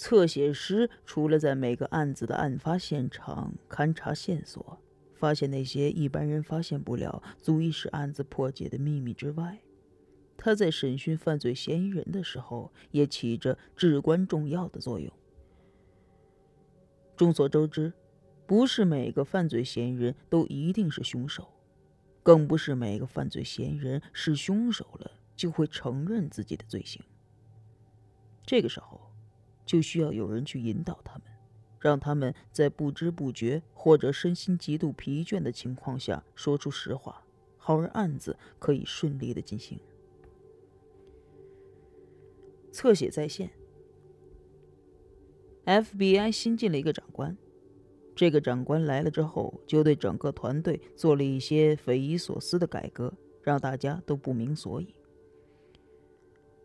侧写师除了在每个案子的案发现场勘察线索，发现那些一般人发现不了、足以使案子破解的秘密之外，他在审讯犯罪嫌疑人的时候也起着至关重要的作用。众所周知，不是每个犯罪嫌疑人都一定是凶手，更不是每个犯罪嫌疑人是凶手了就会承认自己的罪行。这个时候，就需要有人去引导他们，让他们在不知不觉或者身心极度疲倦的情况下说出实话，好让案子可以顺利的进行。侧写在线。FBI 新进了一个长官，这个长官来了之后，就对整个团队做了一些匪夷所思的改革，让大家都不明所以。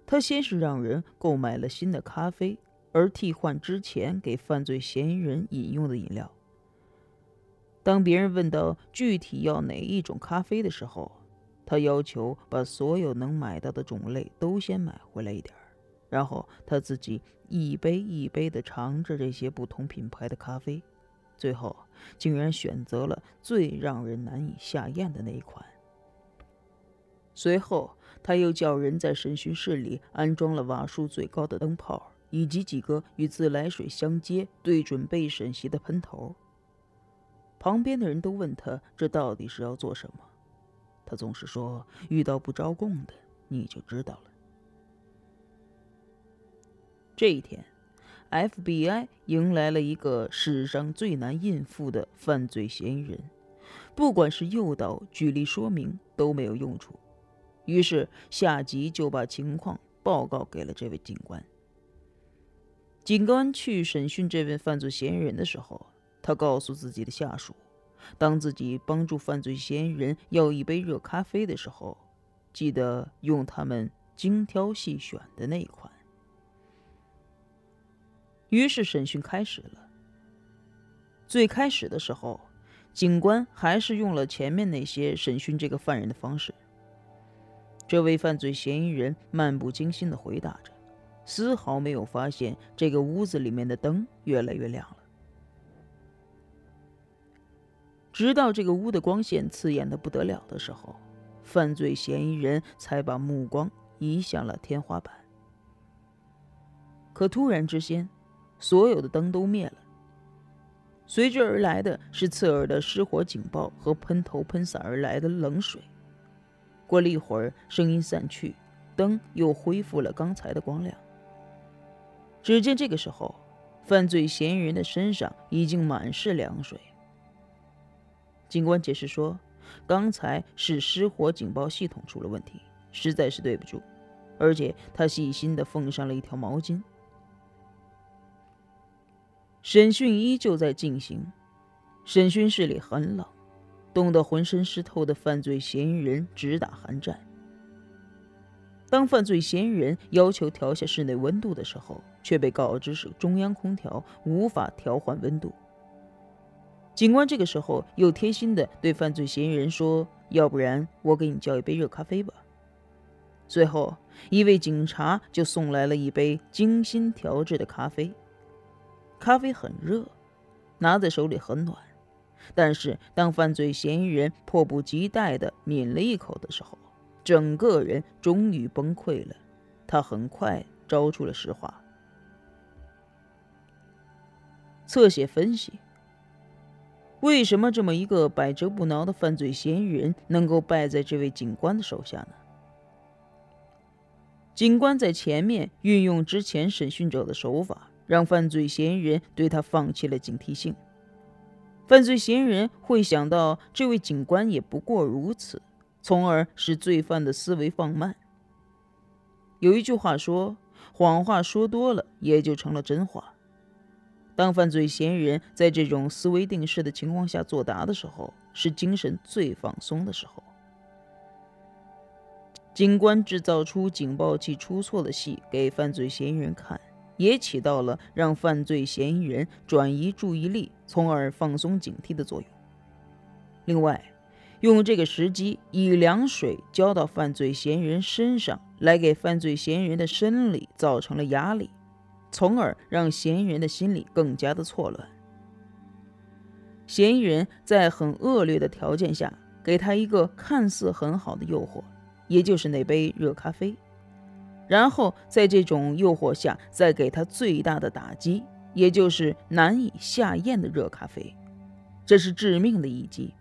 他先是让人购买了新的咖啡，而替换之前给犯罪嫌疑人饮用的饮料。当别人问到具体要哪一种咖啡的时候，他要求把所有能买到的种类都先买回来一点儿。然后他自己一杯一杯地尝着这些不同品牌的咖啡，最后竟然选择了最让人难以下咽的那一款。随后，他又叫人在审讯室里安装了瓦数最高的灯泡，以及几个与自来水相接、对准被审席的喷头。旁边的人都问他这到底是要做什么，他总是说：“遇到不招供的，你就知道了。”这一天，FBI 迎来了一个史上最难应付的犯罪嫌疑人，不管是诱导、举例说明都没有用处。于是下级就把情况报告给了这位警官。警官去审讯这位犯罪嫌疑人的时候，他告诉自己的下属，当自己帮助犯罪嫌疑人要一杯热咖啡的时候，记得用他们精挑细选的那一款。于是审讯开始了。最开始的时候，警官还是用了前面那些审讯这个犯人的方式。这位犯罪嫌疑人漫不经心地回答着，丝毫没有发现这个屋子里面的灯越来越亮了。直到这个屋的光线刺眼的不得了的时候，犯罪嫌疑人才把目光移向了天花板。可突然之间，所有的灯都灭了，随之而来的是刺耳的失火警报和喷头喷洒而来的冷水。过了一会儿，声音散去，灯又恢复了刚才的光亮。只见这个时候，犯罪嫌疑人的身上已经满是凉水。警官解释说：“刚才是失火警报系统出了问题，实在是对不住。”而且他细心地奉上了一条毛巾。审讯依旧在进行，审讯室里很冷，冻得浑身湿透的犯罪嫌疑人直打寒战。当犯罪嫌疑人要求调下室内温度的时候，却被告知是中央空调无法调换温度。警官这个时候又贴心的对犯罪嫌疑人说：“要不然我给你叫一杯热咖啡吧。”最后，一位警察就送来了一杯精心调制的咖啡。咖啡很热，拿在手里很暖，但是当犯罪嫌疑人迫不及待地抿了一口的时候，整个人终于崩溃了。他很快招出了实话。侧写分析：为什么这么一个百折不挠的犯罪嫌疑人能够败在这位警官的手下呢？警官在前面运用之前审讯者的手法。让犯罪嫌疑人对他放弃了警惕性。犯罪嫌疑人会想到这位警官也不过如此，从而使罪犯的思维放慢。有一句话说：“谎话说多了，也就成了真话。”当犯罪嫌疑人在这种思维定势的情况下作答的时候，是精神最放松的时候。警官制造出警报器出错的戏给犯罪嫌疑人看。也起到了让犯罪嫌疑人转移注意力，从而放松警惕的作用。另外，用这个时机以凉水浇到犯罪嫌疑人身上，来给犯罪嫌疑人的生理造成了压力，从而让嫌疑人的心理更加的错乱。嫌疑人在很恶劣的条件下，给他一个看似很好的诱惑，也就是那杯热咖啡，然后在这种诱惑下，再给他最大的打击，也就是难以下咽的热咖啡，这是致命的一击。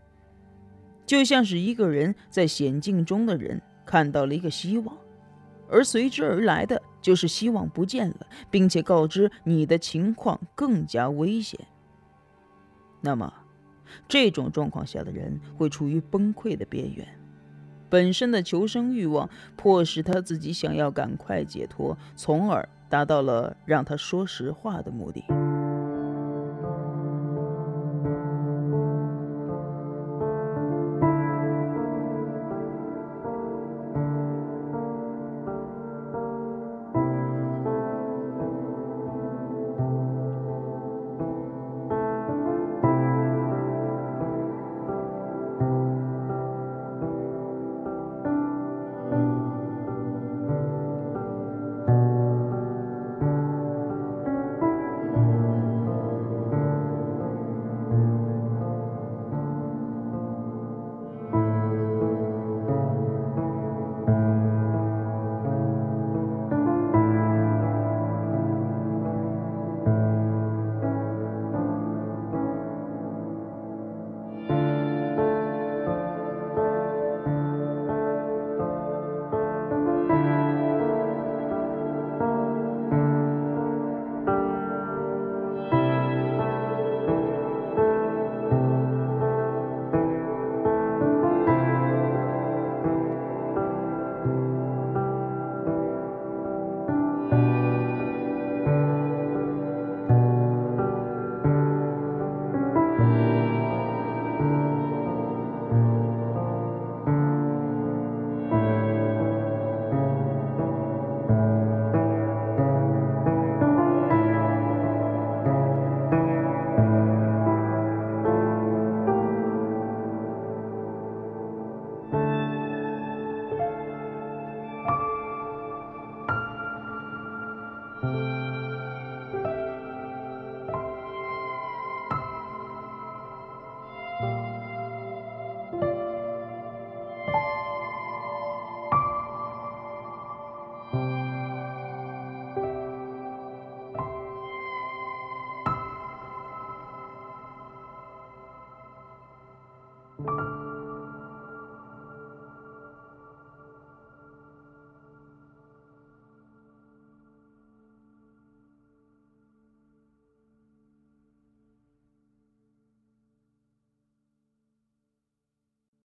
就像是一个人在险境中的人看到了一个希望，而随之而来的就是希望不见了，并且告知你的情况更加危险。那么，这种状况下的人会处于崩溃的边缘，本身的求生欲望迫使他自己想要赶快解脱，从而达到了让他说实话的目的。